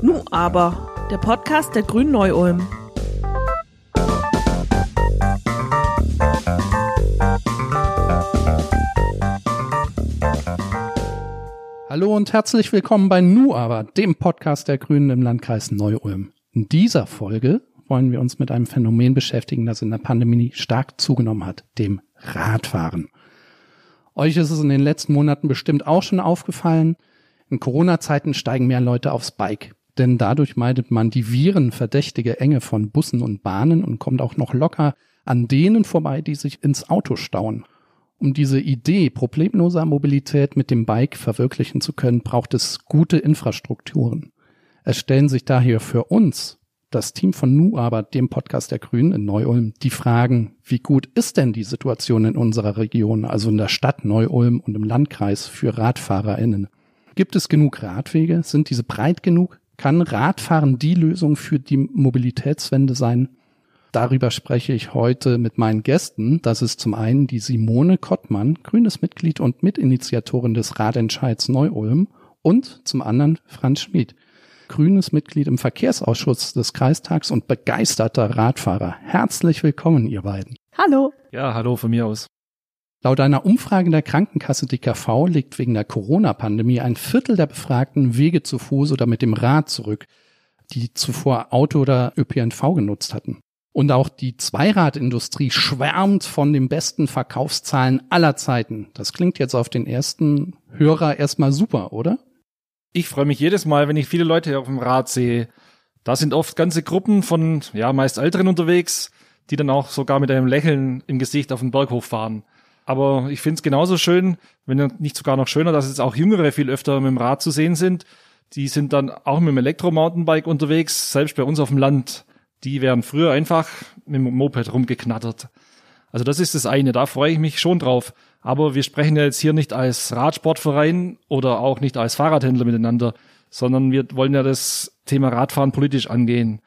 Nu aber, der Podcast der Grünen Neu-Ulm. Hallo und herzlich willkommen bei Nu aber, dem Podcast der Grünen im Landkreis Neu-Ulm. In dieser Folge wollen wir uns mit einem Phänomen beschäftigen, das in der Pandemie stark zugenommen hat, dem Radfahren. Euch ist es in den letzten Monaten bestimmt auch schon aufgefallen. In Corona-Zeiten steigen mehr Leute aufs Bike. Denn dadurch meidet man die virenverdächtige Enge von Bussen und Bahnen und kommt auch noch locker an denen vorbei, die sich ins Auto stauen. Um diese Idee problemloser Mobilität mit dem Bike verwirklichen zu können, braucht es gute Infrastrukturen. Es stellen sich daher für uns, das Team von Nu aber, dem Podcast der Grünen in Neu-Ulm, die Fragen, wie gut ist denn die Situation in unserer Region, also in der Stadt Neu-Ulm und im Landkreis für RadfahrerInnen? Gibt es genug Radwege? Sind diese breit genug? Kann Radfahren die Lösung für die Mobilitätswende sein? Darüber spreche ich heute mit meinen Gästen. Das ist zum einen die Simone Kottmann, grünes Mitglied und Mitinitiatorin des Radentscheids Neu-Ulm und zum anderen Franz Schmid, grünes Mitglied im Verkehrsausschuss des Kreistags und begeisterter Radfahrer. Herzlich willkommen, ihr beiden. Hallo. Ja, hallo von mir aus. Laut einer Umfrage der Krankenkasse DKV liegt wegen der Corona-Pandemie ein Viertel der Befragten Wege zu Fuß oder mit dem Rad zurück, die zuvor Auto oder ÖPNV genutzt hatten. Und auch die Zweiradindustrie schwärmt von den besten Verkaufszahlen aller Zeiten. Das klingt jetzt auf den ersten Hörer erstmal super, oder? Ich freue mich jedes Mal, wenn ich viele Leute auf dem Rad sehe. Da sind oft ganze Gruppen von, ja, meist Älteren unterwegs, die dann auch sogar mit einem Lächeln im Gesicht auf den Berghof fahren. Aber ich finde es genauso schön, wenn nicht sogar noch schöner, dass jetzt auch Jüngere viel öfter mit dem Rad zu sehen sind. Die sind dann auch mit dem Elektro-Mountainbike unterwegs, selbst bei uns auf dem Land die wären früher einfach mit dem Moped rumgeknattert. Also das ist das eine, da freue ich mich schon drauf. Aber wir sprechen ja jetzt hier nicht als Radsportverein oder auch nicht als Fahrradhändler miteinander, sondern wir wollen ja das Thema Radfahren politisch angehen.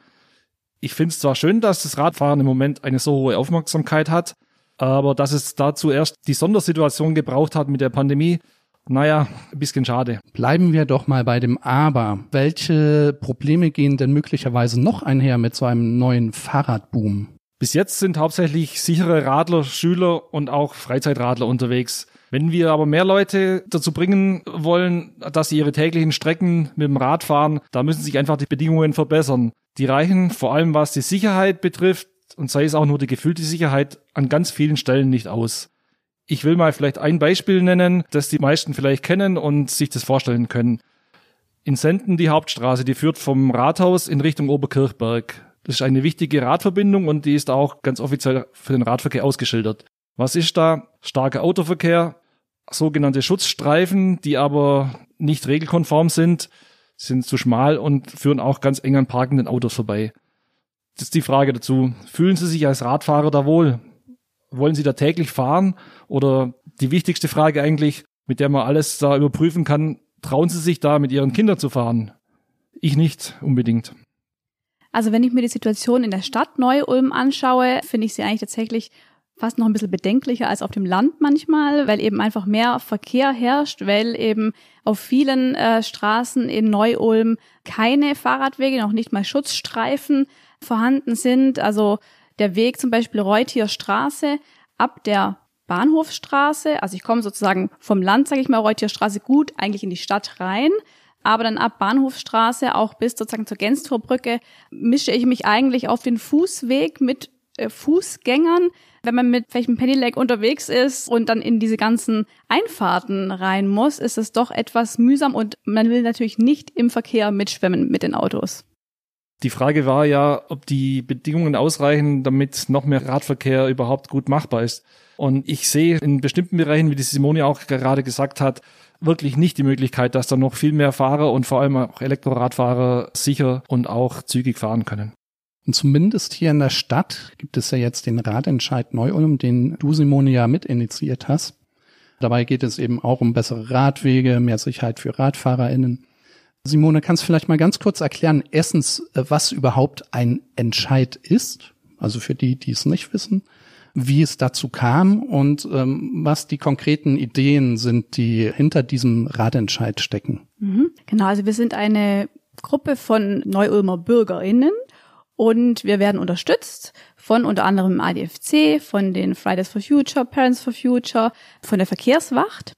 Ich finde es zwar schön, dass das Radfahren im Moment eine so hohe Aufmerksamkeit hat, aber dass es dazu erst die Sondersituation gebraucht hat mit der Pandemie, naja, ein bisschen schade. Bleiben wir doch mal bei dem Aber. Welche Probleme gehen denn möglicherweise noch einher mit so einem neuen Fahrradboom? Bis jetzt sind hauptsächlich sichere Radler, Schüler und auch Freizeitradler unterwegs. Wenn wir aber mehr Leute dazu bringen wollen, dass sie ihre täglichen Strecken mit dem Rad fahren, da müssen sich einfach die Bedingungen verbessern. Die reichen vor allem was die Sicherheit betrifft und sei es auch nur die gefühlte Sicherheit an ganz vielen Stellen nicht aus. Ich will mal vielleicht ein Beispiel nennen, das die meisten vielleicht kennen und sich das vorstellen können. In Senden die Hauptstraße, die führt vom Rathaus in Richtung Oberkirchberg. Das ist eine wichtige Radverbindung und die ist auch ganz offiziell für den Radverkehr ausgeschildert. Was ist da? Starker Autoverkehr, sogenannte Schutzstreifen, die aber nicht regelkonform sind, sind zu schmal und führen auch ganz eng an parkenden Autos vorbei. Das ist die Frage dazu. Fühlen Sie sich als Radfahrer da wohl? wollen Sie da täglich fahren? Oder die wichtigste Frage eigentlich, mit der man alles da überprüfen kann, trauen Sie sich da mit Ihren Kindern zu fahren? Ich nicht unbedingt. Also wenn ich mir die Situation in der Stadt Neu-Ulm anschaue, finde ich sie eigentlich tatsächlich fast noch ein bisschen bedenklicher als auf dem Land manchmal, weil eben einfach mehr Verkehr herrscht, weil eben auf vielen äh, Straßen in Neu-Ulm keine Fahrradwege, noch nicht mal Schutzstreifen vorhanden sind. Also der Weg zum Beispiel Reutier Straße ab der Bahnhofstraße, also ich komme sozusagen vom Land, sage ich mal, Reutier Straße gut eigentlich in die Stadt rein, aber dann ab Bahnhofstraße auch bis sozusagen zur Genstorbrücke mische ich mich eigentlich auf den Fußweg mit äh, Fußgängern. Wenn man mit vielleicht einem unterwegs ist und dann in diese ganzen Einfahrten rein muss, ist es doch etwas mühsam und man will natürlich nicht im Verkehr mitschwimmen mit den Autos. Die Frage war ja, ob die Bedingungen ausreichen, damit noch mehr Radverkehr überhaupt gut machbar ist. Und ich sehe in bestimmten Bereichen, wie die Simone auch gerade gesagt hat, wirklich nicht die Möglichkeit, dass da noch viel mehr Fahrer und vor allem auch Elektroradfahrer sicher und auch zügig fahren können. Und zumindest hier in der Stadt gibt es ja jetzt den Radentscheid Neu-Ulm, den du, Simone, ja mitinitiiert hast. Dabei geht es eben auch um bessere Radwege, mehr Sicherheit für RadfahrerInnen. Simone, kannst du vielleicht mal ganz kurz erklären, erstens, äh, was überhaupt ein Entscheid ist, also für die, die es nicht wissen, wie es dazu kam und ähm, was die konkreten Ideen sind, die hinter diesem Radentscheid stecken. Mhm. Genau, also wir sind eine Gruppe von Neu-Ulmer BürgerInnen und wir werden unterstützt von unter anderem ADFC, von den Fridays for Future, Parents for Future, von der Verkehrswacht.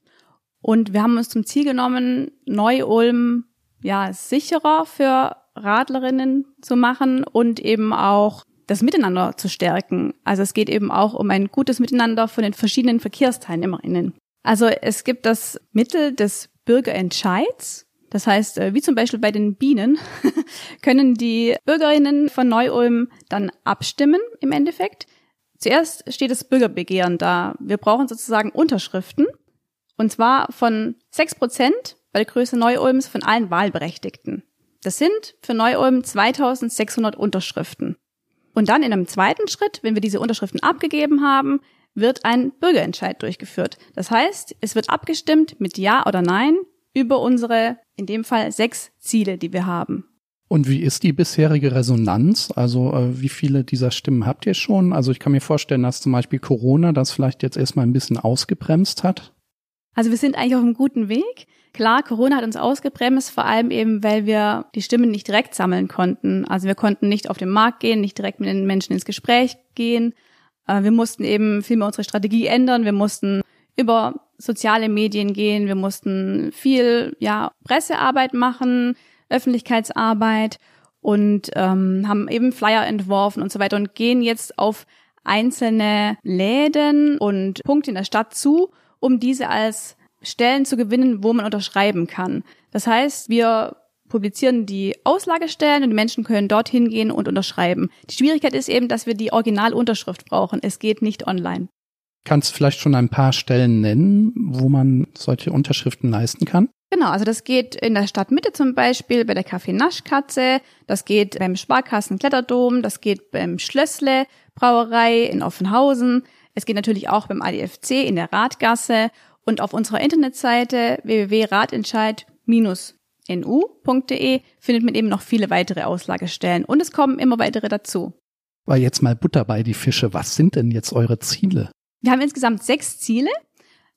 Und wir haben uns zum Ziel genommen, Neu-Ulm ja sicherer für Radlerinnen zu machen und eben auch das Miteinander zu stärken. Also es geht eben auch um ein gutes Miteinander von den verschiedenen Verkehrsteilnehmerinnen. Also es gibt das Mittel des Bürgerentscheids. Das heißt, äh, wie zum Beispiel bei den Bienen, können die Bürgerinnen von Neu-Ulm dann abstimmen im Endeffekt. Zuerst steht das Bürgerbegehren da. Wir brauchen sozusagen Unterschriften. Und zwar von sechs Prozent bei der Größe Neu-Ulms von allen Wahlberechtigten. Das sind für Neu-Ulm 2600 Unterschriften. Und dann in einem zweiten Schritt, wenn wir diese Unterschriften abgegeben haben, wird ein Bürgerentscheid durchgeführt. Das heißt, es wird abgestimmt mit Ja oder Nein über unsere, in dem Fall, sechs Ziele, die wir haben. Und wie ist die bisherige Resonanz? Also äh, wie viele dieser Stimmen habt ihr schon? Also ich kann mir vorstellen, dass zum Beispiel Corona das vielleicht jetzt erstmal ein bisschen ausgebremst hat. Also wir sind eigentlich auf einem guten Weg. Klar, Corona hat uns ausgebremst, vor allem eben, weil wir die Stimmen nicht direkt sammeln konnten. Also wir konnten nicht auf den Markt gehen, nicht direkt mit den Menschen ins Gespräch gehen. Äh, wir mussten eben viel mehr unsere Strategie ändern. Wir mussten über soziale Medien gehen. Wir mussten viel, ja, Pressearbeit machen, Öffentlichkeitsarbeit und ähm, haben eben Flyer entworfen und so weiter und gehen jetzt auf einzelne Läden und Punkte in der Stadt zu, um diese als Stellen zu gewinnen, wo man unterschreiben kann. Das heißt, wir publizieren die Auslagestellen und die Menschen können dorthin gehen und unterschreiben. Die Schwierigkeit ist eben, dass wir die Originalunterschrift brauchen. Es geht nicht online. Kannst du vielleicht schon ein paar Stellen nennen, wo man solche Unterschriften leisten kann? Genau, also das geht in der Stadtmitte zum Beispiel bei der Café Naschkatze, das geht beim Sparkassen Kletterdom, das geht beim Schlössle Brauerei in Offenhausen, es geht natürlich auch beim ADFC in der Radgasse und auf unserer Internetseite www.radentscheid-nu.de findet man eben noch viele weitere Auslagestellen und es kommen immer weitere dazu. War jetzt mal Butter bei die Fische. Was sind denn jetzt eure Ziele? Wir haben insgesamt sechs Ziele.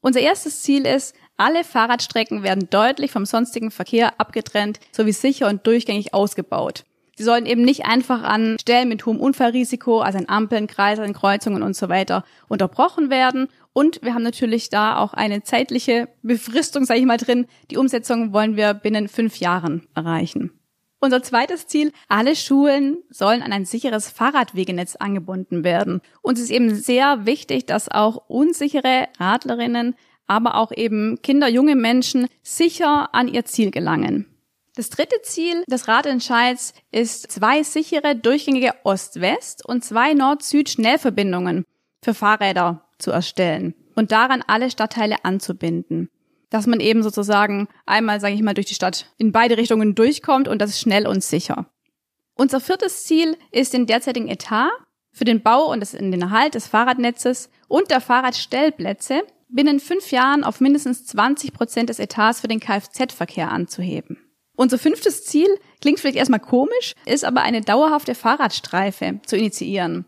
Unser erstes Ziel ist, alle Fahrradstrecken werden deutlich vom sonstigen Verkehr abgetrennt sowie sicher und durchgängig ausgebaut. Sie sollen eben nicht einfach an Stellen mit hohem Unfallrisiko, also an Ampeln, Kreisern, Kreuzungen und so weiter, unterbrochen werden. Und wir haben natürlich da auch eine zeitliche Befristung, sage ich mal, drin. Die Umsetzung wollen wir binnen fünf Jahren erreichen. Unser zweites Ziel, alle Schulen sollen an ein sicheres Fahrradwegenetz angebunden werden. Uns ist eben sehr wichtig, dass auch unsichere Radlerinnen, aber auch eben Kinder, junge Menschen sicher an ihr Ziel gelangen. Das dritte Ziel des Radentscheids ist zwei sichere durchgängige Ost-West und zwei Nord-Süd-Schnellverbindungen für Fahrräder zu erstellen und daran alle Stadtteile anzubinden dass man eben sozusagen einmal, sage ich mal, durch die Stadt in beide Richtungen durchkommt und das schnell und sicher. Unser viertes Ziel ist den derzeitigen Etat für den Bau und den Erhalt des Fahrradnetzes und der Fahrradstellplätze binnen fünf Jahren auf mindestens 20 Prozent des Etats für den Kfz-Verkehr anzuheben. Unser fünftes Ziel klingt vielleicht erstmal komisch, ist aber eine dauerhafte Fahrradstreife zu initiieren.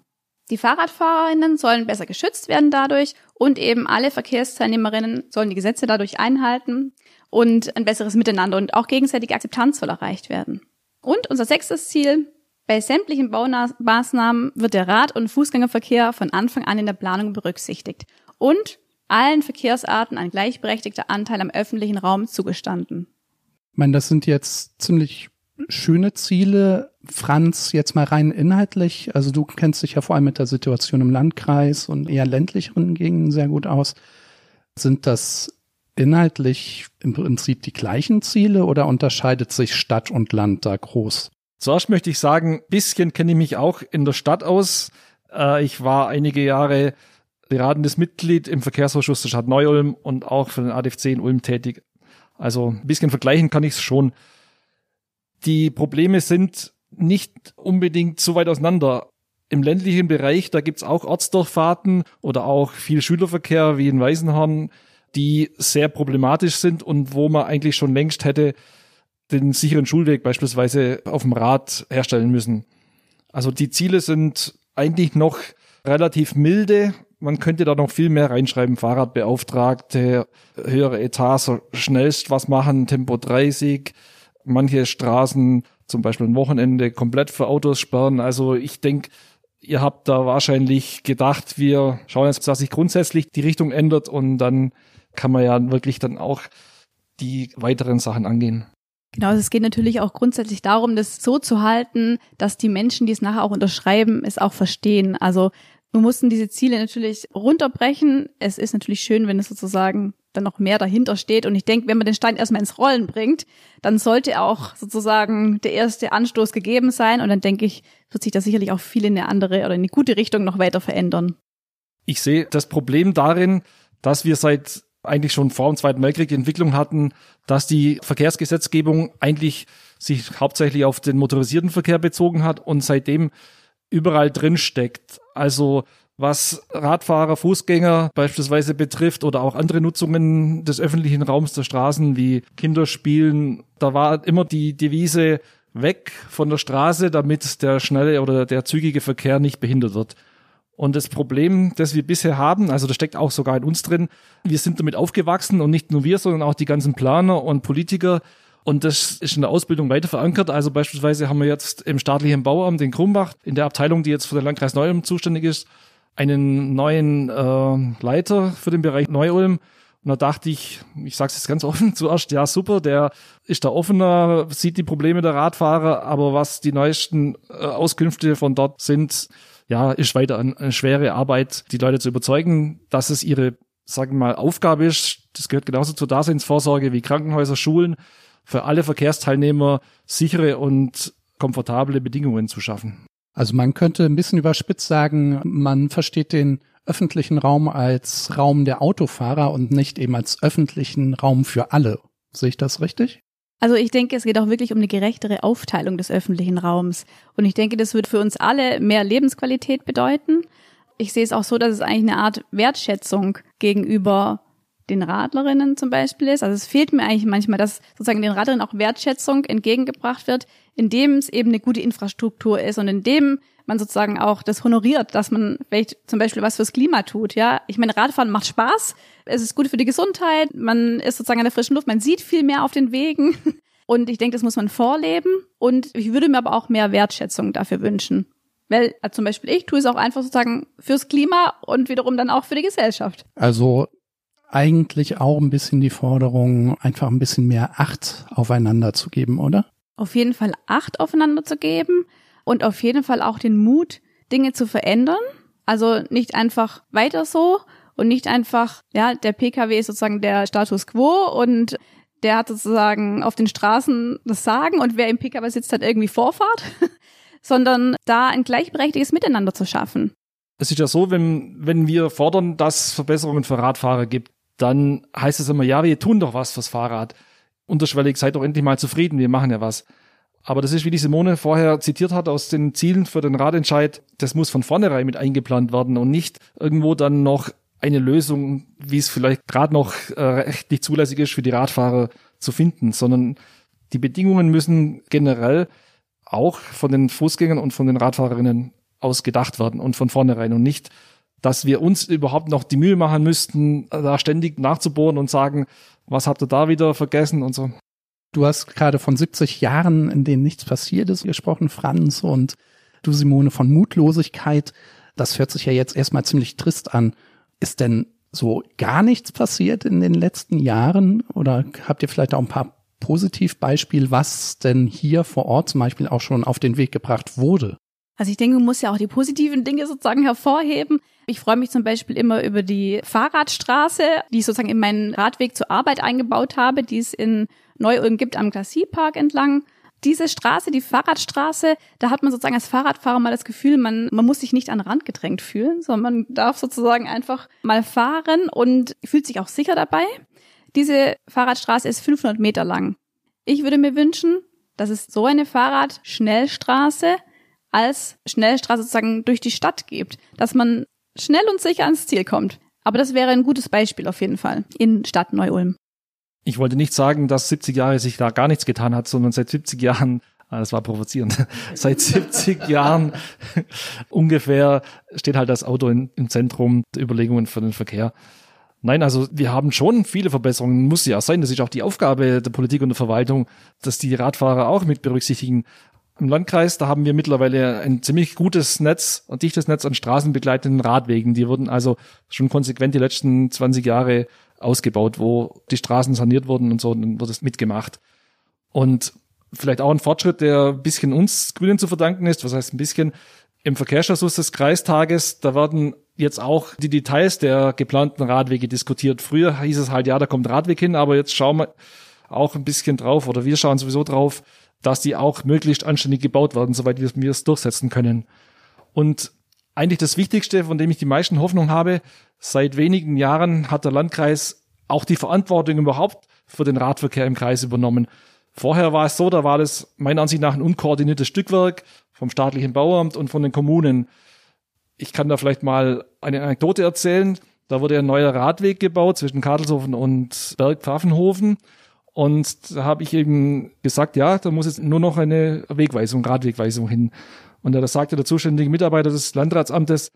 Die Fahrradfahrerinnen sollen besser geschützt werden dadurch und eben alle Verkehrsteilnehmerinnen sollen die Gesetze dadurch einhalten und ein besseres Miteinander und auch gegenseitige Akzeptanz soll erreicht werden. Und unser sechstes Ziel, bei sämtlichen Baumaßnahmen wird der Rad- und Fußgängerverkehr von Anfang an in der Planung berücksichtigt und allen Verkehrsarten ein gleichberechtigter Anteil am öffentlichen Raum zugestanden. Ich meine, das sind jetzt ziemlich schöne Ziele. Franz, jetzt mal rein inhaltlich. Also du kennst dich ja vor allem mit der Situation im Landkreis und eher ländlicheren Gegenden sehr gut aus. Sind das inhaltlich im Prinzip die gleichen Ziele oder unterscheidet sich Stadt und Land da groß? Zuerst möchte ich sagen, bisschen kenne ich mich auch in der Stadt aus. Äh, ich war einige Jahre beratendes Mitglied im Verkehrsausschuss der Stadt Neu-Ulm und auch für den ADFC in Ulm tätig. Also ein bisschen vergleichen kann ich es schon die Probleme sind nicht unbedingt so weit auseinander. Im ländlichen Bereich, da gibt's auch Ortsdurchfahrten oder auch viel Schülerverkehr wie in Weißenhorn, die sehr problematisch sind und wo man eigentlich schon längst hätte den sicheren Schulweg beispielsweise auf dem Rad herstellen müssen. Also die Ziele sind eigentlich noch relativ milde, man könnte da noch viel mehr reinschreiben. Fahrradbeauftragte, höhere Etats, schnellst was machen, Tempo 30, manche Straßen zum Beispiel ein Wochenende komplett für Autos sperren. Also ich denke, ihr habt da wahrscheinlich gedacht, wir schauen jetzt, dass sich grundsätzlich die Richtung ändert und dann kann man ja wirklich dann auch die weiteren Sachen angehen. Genau, also es geht natürlich auch grundsätzlich darum, das so zu halten, dass die Menschen, die es nachher auch unterschreiben, es auch verstehen. Also wir mussten diese Ziele natürlich runterbrechen. Es ist natürlich schön, wenn es sozusagen dann noch mehr dahinter steht. Und ich denke, wenn man den Stein erstmal ins Rollen bringt, dann sollte auch sozusagen der erste Anstoß gegeben sein. Und dann denke ich, wird sich da sicherlich auch viel in eine andere oder in eine gute Richtung noch weiter verändern. Ich sehe das Problem darin, dass wir seit eigentlich schon vor dem Zweiten Weltkrieg die Entwicklung hatten, dass die Verkehrsgesetzgebung eigentlich sich hauptsächlich auf den motorisierten Verkehr bezogen hat und seitdem überall drin steckt. Also was Radfahrer, Fußgänger beispielsweise betrifft oder auch andere Nutzungen des öffentlichen Raums der Straßen wie Kinderspielen, da war immer die Devise weg von der Straße, damit der schnelle oder der zügige Verkehr nicht behindert wird. Und das Problem, das wir bisher haben, also das steckt auch sogar in uns drin, wir sind damit aufgewachsen und nicht nur wir, sondern auch die ganzen Planer und Politiker. Und das ist in der Ausbildung weiter verankert. Also beispielsweise haben wir jetzt im staatlichen Bauamt in Krumbach, in der Abteilung, die jetzt für den Landkreis Neu-Ulm zuständig ist, einen neuen äh, Leiter für den Bereich Neu-Ulm. Und da dachte ich, ich sage es jetzt ganz offen, zuerst, ja super, der ist da offener, sieht die Probleme der Radfahrer, aber was die neuesten äh, Auskünfte von dort sind, ja, ist weiter eine, eine schwere Arbeit, die Leute zu überzeugen, dass es ihre, sagen wir mal, Aufgabe ist. Das gehört genauso zur Daseinsvorsorge wie Krankenhäuser, Schulen, für alle Verkehrsteilnehmer sichere und komfortable Bedingungen zu schaffen. Also man könnte ein bisschen überspitzt sagen, man versteht den öffentlichen Raum als Raum der Autofahrer und nicht eben als öffentlichen Raum für alle. Sehe ich das richtig? Also ich denke, es geht auch wirklich um eine gerechtere Aufteilung des öffentlichen Raums. Und ich denke, das wird für uns alle mehr Lebensqualität bedeuten. Ich sehe es auch so, dass es eigentlich eine Art Wertschätzung gegenüber den Radlerinnen zum Beispiel ist. Also es fehlt mir eigentlich manchmal, dass sozusagen den Radlerinnen auch Wertschätzung entgegengebracht wird, indem es eben eine gute Infrastruktur ist und indem man sozusagen auch das honoriert, dass man vielleicht zum Beispiel was fürs Klima tut. Ja, ich meine, Radfahren macht Spaß, es ist gut für die Gesundheit, man ist sozusagen in der frischen Luft, man sieht viel mehr auf den Wegen. Und ich denke, das muss man vorleben. Und ich würde mir aber auch mehr Wertschätzung dafür wünschen. Weil also zum Beispiel ich tue es auch einfach sozusagen fürs Klima und wiederum dann auch für die Gesellschaft. Also eigentlich auch ein bisschen die Forderung, einfach ein bisschen mehr Acht aufeinander zu geben, oder? Auf jeden Fall Acht aufeinander zu geben und auf jeden Fall auch den Mut, Dinge zu verändern. Also nicht einfach weiter so und nicht einfach, ja, der Pkw ist sozusagen der Status quo und der hat sozusagen auf den Straßen das Sagen und wer im Pkw sitzt, hat irgendwie Vorfahrt, sondern da ein gleichberechtigtes Miteinander zu schaffen. Es ist ja so, wenn, wenn wir fordern, dass es Verbesserungen für Radfahrer gibt, dann heißt es immer, ja, wir tun doch was fürs Fahrrad. Unterschwellig, seid doch endlich mal zufrieden, wir machen ja was. Aber das ist, wie die Simone vorher zitiert hat, aus den Zielen für den Radentscheid, das muss von vornherein mit eingeplant werden und nicht irgendwo dann noch eine Lösung, wie es vielleicht gerade noch äh, rechtlich zulässig ist für die Radfahrer zu finden, sondern die Bedingungen müssen generell auch von den Fußgängern und von den Radfahrerinnen aus gedacht werden und von vornherein und nicht dass wir uns überhaupt noch die Mühe machen müssten, da ständig nachzubohren und sagen, was habt ihr da wieder vergessen und so. Du hast gerade von 70 Jahren, in denen nichts passiert ist, gesprochen, Franz, und du, Simone, von Mutlosigkeit. Das hört sich ja jetzt erstmal ziemlich trist an. Ist denn so gar nichts passiert in den letzten Jahren? Oder habt ihr vielleicht auch ein paar Positivbeispiele, was denn hier vor Ort zum Beispiel auch schon auf den Weg gebracht wurde? Also ich denke, man muss ja auch die positiven Dinge sozusagen hervorheben. Ich freue mich zum Beispiel immer über die Fahrradstraße, die ich sozusagen in meinen Radweg zur Arbeit eingebaut habe, die es in Neu-Ulm gibt am Glassierpark entlang. Diese Straße, die Fahrradstraße, da hat man sozusagen als Fahrradfahrer mal das Gefühl, man, man muss sich nicht an den Rand gedrängt fühlen, sondern man darf sozusagen einfach mal fahren und fühlt sich auch sicher dabei. Diese Fahrradstraße ist 500 Meter lang. Ich würde mir wünschen, dass es so eine Fahrradschnellstraße als Schnellstraße sozusagen durch die Stadt gibt, dass man schnell und sicher ans Ziel kommt. Aber das wäre ein gutes Beispiel auf jeden Fall in Stadt Neu-Ulm. Ich wollte nicht sagen, dass 70 Jahre sich da gar nichts getan hat, sondern seit 70 Jahren Ah, das war provozierend. Seit 70 Jahren ungefähr steht halt das Auto in, im Zentrum der Überlegungen für den Verkehr. Nein, also wir haben schon viele Verbesserungen. Muss ja sein. Das ist auch die Aufgabe der Politik und der Verwaltung, dass die Radfahrer auch mit berücksichtigen. Im Landkreis, da haben wir mittlerweile ein ziemlich gutes Netz, ein dichtes Netz an straßenbegleitenden Radwegen. Die wurden also schon konsequent die letzten 20 Jahre ausgebaut, wo die Straßen saniert wurden und so, dann wird es mitgemacht. Und vielleicht auch ein Fortschritt, der ein bisschen uns Grünen zu verdanken ist. Was heißt ein bisschen? Im Verkehrsausschuss des Kreistages, da werden jetzt auch die Details der geplanten Radwege diskutiert. Früher hieß es halt, ja, da kommt Radweg hin, aber jetzt schauen wir auch ein bisschen drauf oder wir schauen sowieso drauf, dass die auch möglichst anständig gebaut werden, soweit wir es durchsetzen können. Und eigentlich das Wichtigste, von dem ich die meisten Hoffnung habe, seit wenigen Jahren hat der Landkreis auch die Verantwortung überhaupt für den Radverkehr im Kreis übernommen. Vorher war es so, da war das meiner Ansicht nach ein unkoordiniertes Stückwerk vom staatlichen Bauamt und von den Kommunen. Ich kann da vielleicht mal eine Anekdote erzählen. Da wurde ein neuer Radweg gebaut zwischen Kartelshofen und Bergpfaffenhofen. Und da habe ich eben gesagt, ja, da muss jetzt nur noch eine Wegweisung, Radwegweisung hin. Und da sagte der zuständige Mitarbeiter des Landratsamtes,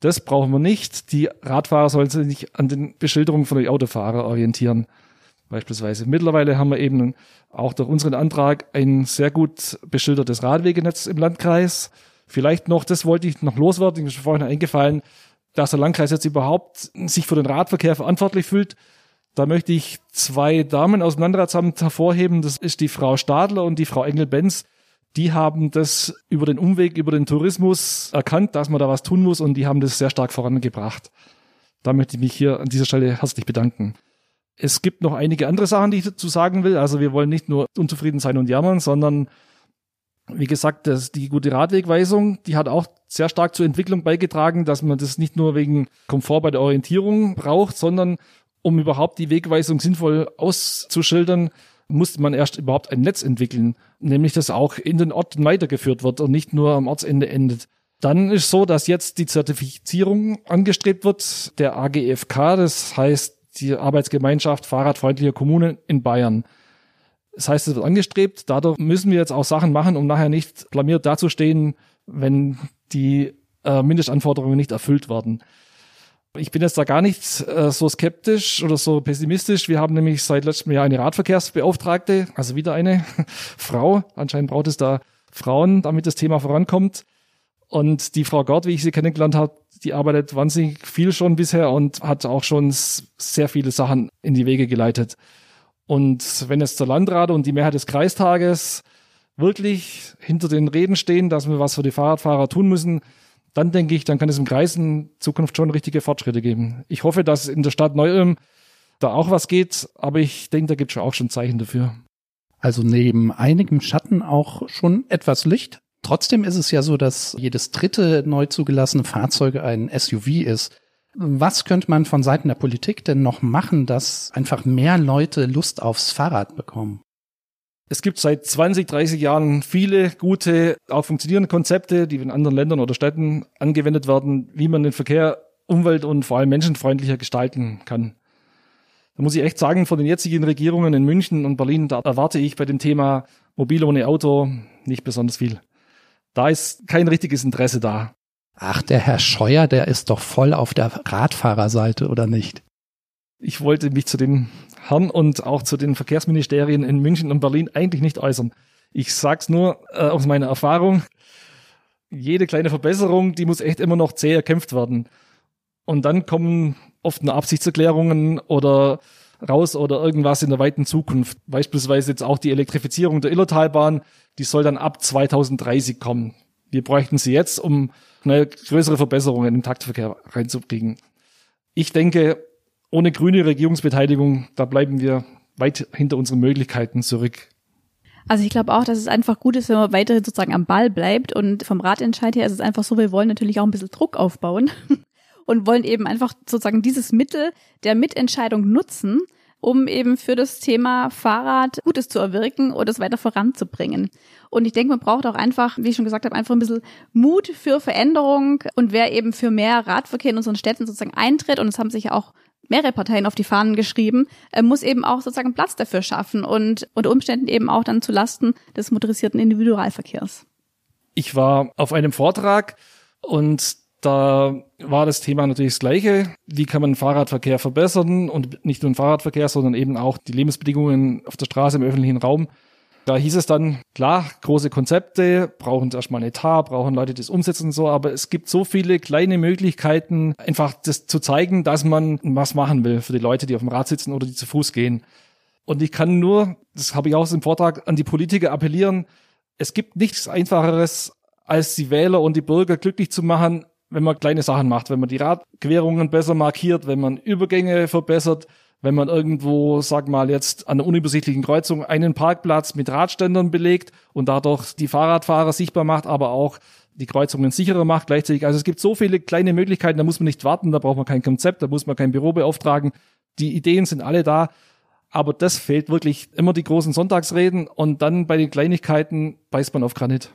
das brauchen wir nicht. Die Radfahrer sollen sich nicht an den Beschilderungen von den Autofahrer orientieren beispielsweise. Mittlerweile haben wir eben auch durch unseren Antrag ein sehr gut beschildertes Radwegenetz im Landkreis. Vielleicht noch, das wollte ich noch loswerden, mir ist vorhin eingefallen, dass der Landkreis jetzt überhaupt sich für den Radverkehr verantwortlich fühlt. Da möchte ich zwei Damen aus dem Landratsamt hervorheben. Das ist die Frau Stadler und die Frau Engel-Benz. Die haben das über den Umweg, über den Tourismus erkannt, dass man da was tun muss und die haben das sehr stark vorangebracht. Da möchte ich mich hier an dieser Stelle herzlich bedanken. Es gibt noch einige andere Sachen, die ich dazu sagen will. Also wir wollen nicht nur unzufrieden sein und jammern, sondern wie gesagt, das, die gute Radwegweisung, die hat auch sehr stark zur Entwicklung beigetragen, dass man das nicht nur wegen Komfort bei der Orientierung braucht, sondern um überhaupt die Wegweisung sinnvoll auszuschildern, musste man erst überhaupt ein Netz entwickeln, nämlich das auch in den Orten weitergeführt wird und nicht nur am Ortsende endet. Dann ist so, dass jetzt die Zertifizierung angestrebt wird, der AGFK, das heißt die Arbeitsgemeinschaft fahrradfreundlicher Kommunen in Bayern. Das heißt, es wird angestrebt. Dadurch müssen wir jetzt auch Sachen machen, um nachher nicht blamiert dazustehen, wenn die äh, Mindestanforderungen nicht erfüllt werden. Ich bin jetzt da gar nicht äh, so skeptisch oder so pessimistisch. Wir haben nämlich seit letztem Jahr eine Radverkehrsbeauftragte, also wieder eine Frau. Anscheinend braucht es da Frauen, damit das Thema vorankommt. Und die Frau Gott, wie ich sie kennengelernt habe, die arbeitet wahnsinnig viel schon bisher und hat auch schon sehr viele Sachen in die Wege geleitet. Und wenn jetzt der Landrat und die Mehrheit des Kreistages wirklich hinter den Reden stehen, dass wir was für die Fahrradfahrer tun müssen, dann denke ich, dann kann es im Kreis in Zukunft schon richtige Fortschritte geben. Ich hoffe, dass in der Stadt Neu-Ulm da auch was geht, aber ich denke, da gibt es auch schon Zeichen dafür. Also neben einigem Schatten auch schon etwas Licht. Trotzdem ist es ja so, dass jedes dritte neu zugelassene Fahrzeug ein SUV ist. Was könnte man von Seiten der Politik denn noch machen, dass einfach mehr Leute Lust aufs Fahrrad bekommen? Es gibt seit 20, 30 Jahren viele gute, auch funktionierende Konzepte, die in anderen Ländern oder Städten angewendet werden, wie man den Verkehr umwelt- und vor allem menschenfreundlicher gestalten kann. Da muss ich echt sagen, von den jetzigen Regierungen in München und Berlin, da erwarte ich bei dem Thema Mobil ohne Auto nicht besonders viel. Da ist kein richtiges Interesse da. Ach, der Herr Scheuer, der ist doch voll auf der Radfahrerseite, oder nicht? Ich wollte mich zu den Herren und auch zu den Verkehrsministerien in München und Berlin eigentlich nicht äußern. Ich sag's nur äh, aus meiner Erfahrung. Jede kleine Verbesserung, die muss echt immer noch zäh erkämpft werden. Und dann kommen oft nur Absichtserklärungen oder raus oder irgendwas in der weiten Zukunft. Beispielsweise jetzt auch die Elektrifizierung der Illertalbahn, die soll dann ab 2030 kommen. Wir bräuchten sie jetzt, um eine größere Verbesserungen im Taktverkehr reinzubringen. Ich denke, ohne grüne Regierungsbeteiligung, da bleiben wir weit hinter unseren Möglichkeiten zurück. Also ich glaube auch, dass es einfach gut ist, wenn man weiter sozusagen am Ball bleibt. Und vom Ratentscheid her ist es einfach so, wir wollen natürlich auch ein bisschen Druck aufbauen und wollen eben einfach sozusagen dieses Mittel der Mitentscheidung nutzen, um eben für das Thema Fahrrad Gutes zu erwirken oder es weiter voranzubringen. Und ich denke, man braucht auch einfach, wie ich schon gesagt habe, einfach ein bisschen Mut für Veränderung und wer eben für mehr Radverkehr in unseren Städten sozusagen eintritt und es haben sich ja auch mehrere Parteien auf die Fahnen geschrieben, äh, muss eben auch sozusagen Platz dafür schaffen und unter Umständen eben auch dann zu des motorisierten Individualverkehrs. Ich war auf einem Vortrag und da war das Thema natürlich das gleiche. Wie kann man Fahrradverkehr verbessern und nicht nur den Fahrradverkehr, sondern eben auch die Lebensbedingungen auf der Straße im öffentlichen Raum. Da hieß es dann, klar, große Konzepte, brauchen erstmal ein Etat, brauchen Leute, die das umsetzen und so, aber es gibt so viele kleine Möglichkeiten, einfach das zu zeigen, dass man was machen will für die Leute, die auf dem Rad sitzen oder die zu Fuß gehen. Und ich kann nur, das habe ich auch im Vortrag, an die Politiker appellieren, es gibt nichts Einfacheres, als die Wähler und die Bürger glücklich zu machen, wenn man kleine Sachen macht, wenn man die Radquerungen besser markiert, wenn man Übergänge verbessert, wenn man irgendwo, sag mal jetzt an der unübersichtlichen Kreuzung einen Parkplatz mit Radständern belegt und dadurch die Fahrradfahrer sichtbar macht, aber auch die Kreuzungen sicherer macht gleichzeitig. Also es gibt so viele kleine Möglichkeiten, da muss man nicht warten, da braucht man kein Konzept, da muss man kein Büro beauftragen. Die Ideen sind alle da, aber das fehlt wirklich immer die großen Sonntagsreden und dann bei den Kleinigkeiten beißt man auf Granit.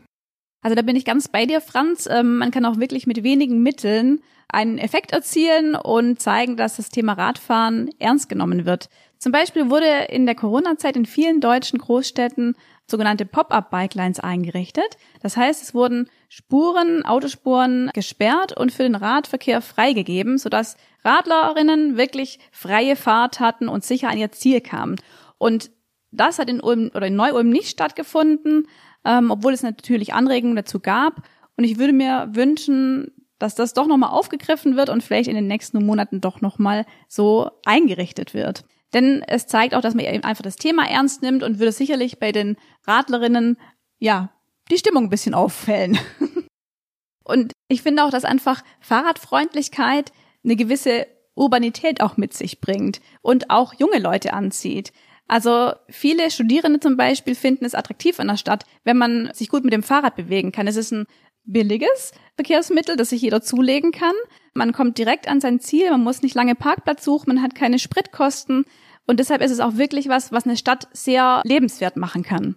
Also da bin ich ganz bei dir, Franz. Ähm, man kann auch wirklich mit wenigen Mitteln einen Effekt erzielen und zeigen, dass das Thema Radfahren ernst genommen wird. Zum Beispiel wurde in der Corona-Zeit in vielen deutschen Großstädten sogenannte Pop-up-Bikelines eingerichtet. Das heißt, es wurden Spuren, Autospuren gesperrt und für den Radverkehr freigegeben, sodass Radlerinnen wirklich freie Fahrt hatten und sicher an ihr Ziel kamen. Und das hat in Ulm oder in Neu-Ulm nicht stattgefunden ähm, obwohl es natürlich Anregungen dazu gab. Und ich würde mir wünschen, dass das doch nochmal aufgegriffen wird und vielleicht in den nächsten Monaten doch nochmal so eingerichtet wird. Denn es zeigt auch, dass man einfach das Thema ernst nimmt und würde sicherlich bei den Radlerinnen, ja, die Stimmung ein bisschen auffällen. und ich finde auch, dass einfach Fahrradfreundlichkeit eine gewisse Urbanität auch mit sich bringt und auch junge Leute anzieht. Also viele Studierende zum Beispiel finden es attraktiv in der Stadt, wenn man sich gut mit dem Fahrrad bewegen kann. Es ist ein billiges Verkehrsmittel, das sich jeder zulegen kann. Man kommt direkt an sein Ziel, man muss nicht lange Parkplatz suchen, man hat keine Spritkosten. Und deshalb ist es auch wirklich was, was eine Stadt sehr lebenswert machen kann.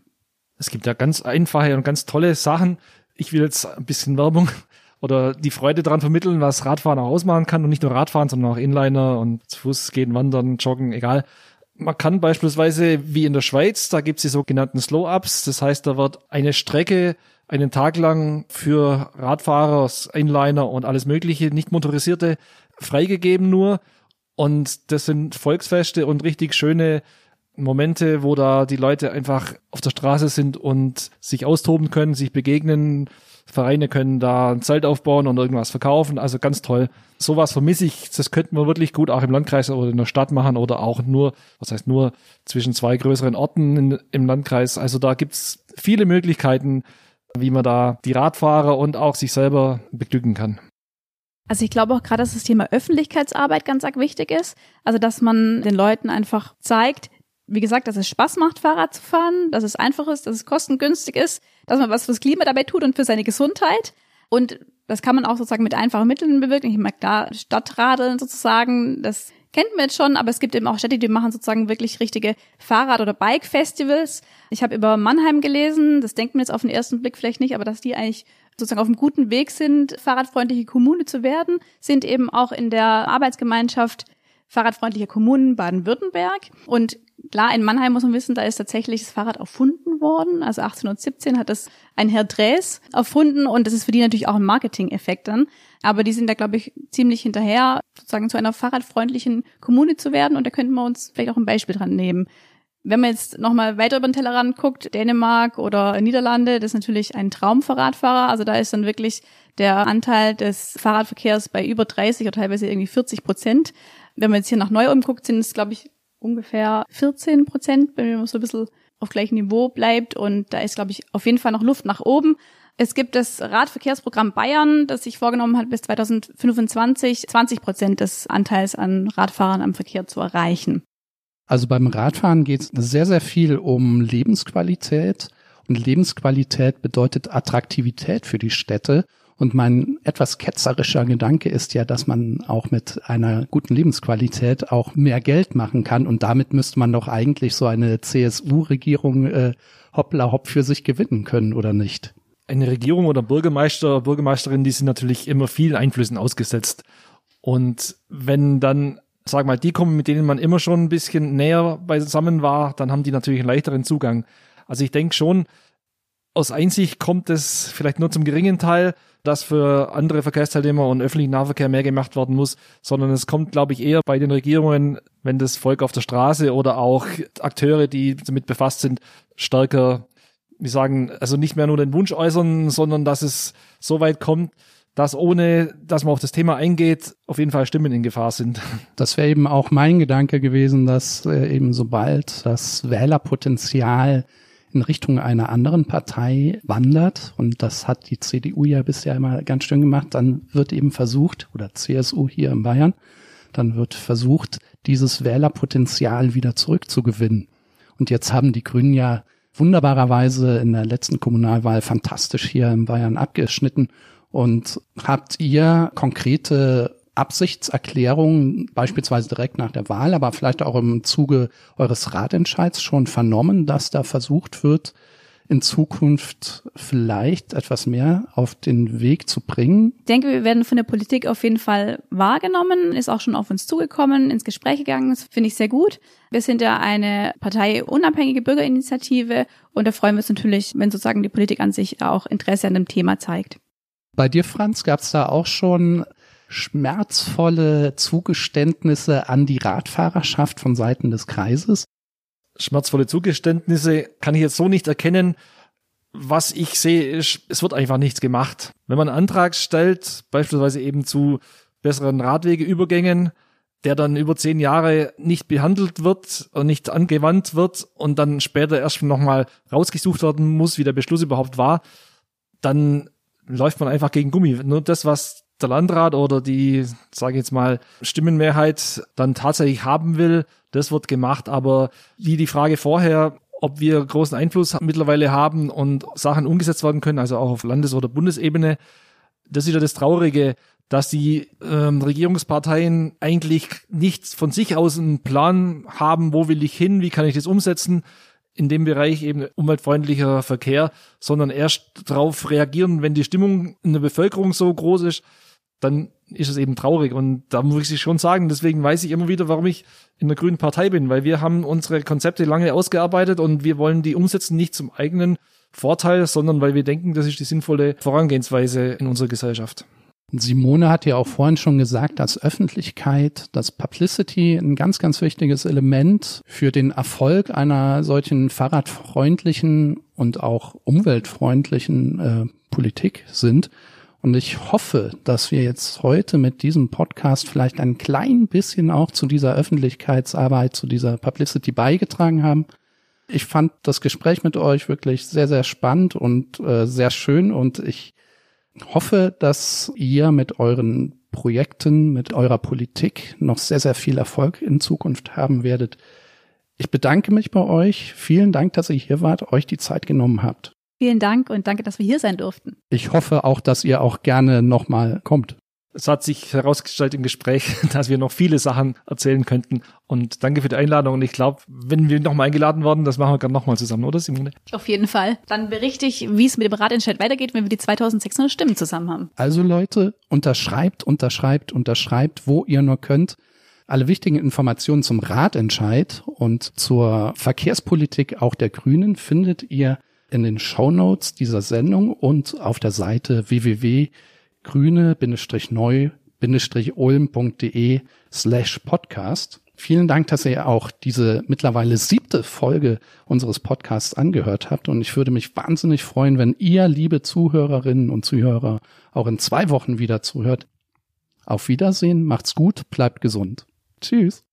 Es gibt ja ganz einfache und ganz tolle Sachen. Ich will jetzt ein bisschen Werbung oder die Freude daran vermitteln, was Radfahren auch ausmachen kann und nicht nur Radfahren, sondern auch Inliner und zu Fuß gehen, wandern, joggen, egal. Man kann beispielsweise wie in der Schweiz, da gibt es die sogenannten Slow-Ups. Das heißt, da wird eine Strecke einen Tag lang für Radfahrer, Einliner und alles Mögliche, nicht motorisierte, freigegeben nur. Und das sind Volksfeste und richtig schöne Momente, wo da die Leute einfach auf der Straße sind und sich austoben können, sich begegnen, Vereine können da ein Zelt aufbauen und irgendwas verkaufen. Also ganz toll. Sowas vermisse ich. Das könnten wir wirklich gut auch im Landkreis oder in der Stadt machen oder auch nur, was heißt nur zwischen zwei größeren Orten in, im Landkreis. Also da gibt's viele Möglichkeiten, wie man da die Radfahrer und auch sich selber beglücken kann. Also ich glaube auch gerade, dass das Thema Öffentlichkeitsarbeit ganz arg wichtig ist. Also dass man den Leuten einfach zeigt, wie gesagt, dass es Spaß macht, Fahrrad zu fahren, dass es einfach ist, dass es kostengünstig ist, dass man was fürs Klima dabei tut und für seine Gesundheit. Und das kann man auch sozusagen mit einfachen Mitteln bewirken. Ich mag da Stadtradeln sozusagen, das kennt man jetzt schon, aber es gibt eben auch Städte, die machen sozusagen wirklich richtige Fahrrad- oder Bike-Festivals. Ich habe über Mannheim gelesen, das denkt man jetzt auf den ersten Blick vielleicht nicht, aber dass die eigentlich sozusagen auf einem guten Weg sind, fahrradfreundliche Kommune zu werden, sind eben auch in der Arbeitsgemeinschaft fahrradfreundliche Kommunen Baden-Württemberg. Und klar, in Mannheim muss man wissen, da ist tatsächlich das Fahrrad erfunden worden. Also 1817 hat das ein Herr Dres erfunden und das ist für die natürlich auch ein Marketing-Effekt dann. Aber die sind da, glaube ich, ziemlich hinterher, sozusagen zu einer fahrradfreundlichen Kommune zu werden und da könnten wir uns vielleicht auch ein Beispiel dran nehmen. Wenn man jetzt nochmal weiter über den Tellerrand guckt, Dänemark oder Niederlande, das ist natürlich ein Traum für Radfahrer. Also da ist dann wirklich der Anteil des Fahrradverkehrs bei über 30 oder teilweise irgendwie 40 Prozent. Wenn man jetzt hier nach Neu-Ulm guckt, sind es, glaube ich, ungefähr 14 Prozent, wenn man so ein bisschen auf gleichem Niveau bleibt. Und da ist, glaube ich, auf jeden Fall noch Luft nach oben. Es gibt das Radverkehrsprogramm Bayern, das sich vorgenommen hat, bis 2025 20 Prozent des Anteils an Radfahrern am Verkehr zu erreichen. Also beim Radfahren geht es sehr, sehr viel um Lebensqualität. Und Lebensqualität bedeutet Attraktivität für die Städte. Und mein etwas ketzerischer Gedanke ist ja, dass man auch mit einer guten Lebensqualität auch mehr Geld machen kann. Und damit müsste man doch eigentlich so eine CSU-Regierung äh, hoppla hopp für sich gewinnen können, oder nicht? Eine Regierung oder Bürgermeister, Bürgermeisterin, die sind natürlich immer vielen Einflüssen ausgesetzt. Und wenn dann sag mal, die kommen, mit denen man immer schon ein bisschen näher beisammen war, dann haben die natürlich einen leichteren Zugang. Also ich denke schon, aus Einsicht kommt es vielleicht nur zum geringen Teil, dass für andere Verkehrsteilnehmer und öffentlichen Nahverkehr mehr gemacht werden muss, sondern es kommt, glaube ich, eher bei den Regierungen, wenn das Volk auf der Straße oder auch Akteure, die damit befasst sind, stärker, wir sagen, also nicht mehr nur den Wunsch äußern, sondern dass es so weit kommt, dass ohne, dass man auf das Thema eingeht, auf jeden Fall Stimmen in Gefahr sind. Das wäre eben auch mein Gedanke gewesen, dass äh, eben sobald das Wählerpotenzial in Richtung einer anderen Partei wandert, und das hat die CDU ja bisher immer ganz schön gemacht, dann wird eben versucht, oder CSU hier in Bayern, dann wird versucht, dieses Wählerpotenzial wieder zurückzugewinnen. Und jetzt haben die Grünen ja wunderbarerweise in der letzten Kommunalwahl fantastisch hier in Bayern abgeschnitten. Und habt ihr konkrete Absichtserklärungen, beispielsweise direkt nach der Wahl, aber vielleicht auch im Zuge eures Ratentscheids schon vernommen, dass da versucht wird, in Zukunft vielleicht etwas mehr auf den Weg zu bringen? Ich denke, wir werden von der Politik auf jeden Fall wahrgenommen, ist auch schon auf uns zugekommen, ins Gespräch gegangen. Das finde ich sehr gut. Wir sind ja eine parteiunabhängige Bürgerinitiative und da freuen wir uns natürlich, wenn sozusagen die Politik an sich auch Interesse an dem Thema zeigt. Bei dir, Franz, gab es da auch schon schmerzvolle Zugeständnisse an die Radfahrerschaft von Seiten des Kreises? Schmerzvolle Zugeständnisse kann ich jetzt so nicht erkennen. Was ich sehe, ist, es wird einfach nichts gemacht. Wenn man einen Antrag stellt, beispielsweise eben zu besseren Radwegeübergängen, der dann über zehn Jahre nicht behandelt wird und nicht angewandt wird und dann später erst nochmal rausgesucht werden muss, wie der Beschluss überhaupt war, dann läuft man einfach gegen Gummi. Nur das, was der Landrat oder die, sage ich jetzt mal, Stimmenmehrheit dann tatsächlich haben will, das wird gemacht. Aber wie die Frage vorher, ob wir großen Einfluss mittlerweile haben und Sachen umgesetzt werden können, also auch auf Landes- oder Bundesebene, das ist ja das Traurige, dass die ähm, Regierungsparteien eigentlich nicht von sich aus einen Plan haben, wo will ich hin, wie kann ich das umsetzen, in dem Bereich eben umweltfreundlicher Verkehr, sondern erst darauf reagieren, wenn die Stimmung in der Bevölkerung so groß ist, dann ist es eben traurig. Und da muss ich schon sagen, deswegen weiß ich immer wieder, warum ich in der Grünen Partei bin, weil wir haben unsere Konzepte lange ausgearbeitet und wir wollen die umsetzen nicht zum eigenen Vorteil, sondern weil wir denken, das ist die sinnvolle Vorangehensweise in unserer Gesellschaft. Simone hat ja auch vorhin schon gesagt, dass Öffentlichkeit, dass Publicity ein ganz, ganz wichtiges Element für den Erfolg einer solchen fahrradfreundlichen und auch umweltfreundlichen äh, Politik sind. Und ich hoffe, dass wir jetzt heute mit diesem Podcast vielleicht ein klein bisschen auch zu dieser Öffentlichkeitsarbeit, zu dieser Publicity beigetragen haben. Ich fand das Gespräch mit euch wirklich sehr, sehr spannend und äh, sehr schön und ich hoffe, dass ihr mit euren Projekten, mit eurer Politik noch sehr, sehr viel Erfolg in Zukunft haben werdet. Ich bedanke mich bei euch. Vielen Dank, dass ihr hier wart, euch die Zeit genommen habt. Vielen Dank und danke, dass wir hier sein durften. Ich hoffe auch, dass ihr auch gerne nochmal kommt. Es hat sich herausgestellt im Gespräch, dass wir noch viele Sachen erzählen könnten. Und danke für die Einladung. Und ich glaube, wenn wir nochmal eingeladen werden, das machen wir gerne nochmal zusammen, oder Simone? Auf jeden Fall. Dann berichte ich, wie es mit dem Ratentscheid weitergeht, wenn wir die 2600 Stimmen zusammen haben. Also Leute, unterschreibt, unterschreibt, unterschreibt, wo ihr nur könnt. Alle wichtigen Informationen zum Ratentscheid und zur Verkehrspolitik auch der Grünen findet ihr in den Shownotes dieser Sendung und auf der Seite www.grüne-neu-ulm.de slash podcast. Vielen Dank, dass ihr auch diese mittlerweile siebte Folge unseres Podcasts angehört habt. Und ich würde mich wahnsinnig freuen, wenn ihr, liebe Zuhörerinnen und Zuhörer, auch in zwei Wochen wieder zuhört. Auf Wiedersehen, macht's gut, bleibt gesund. Tschüss.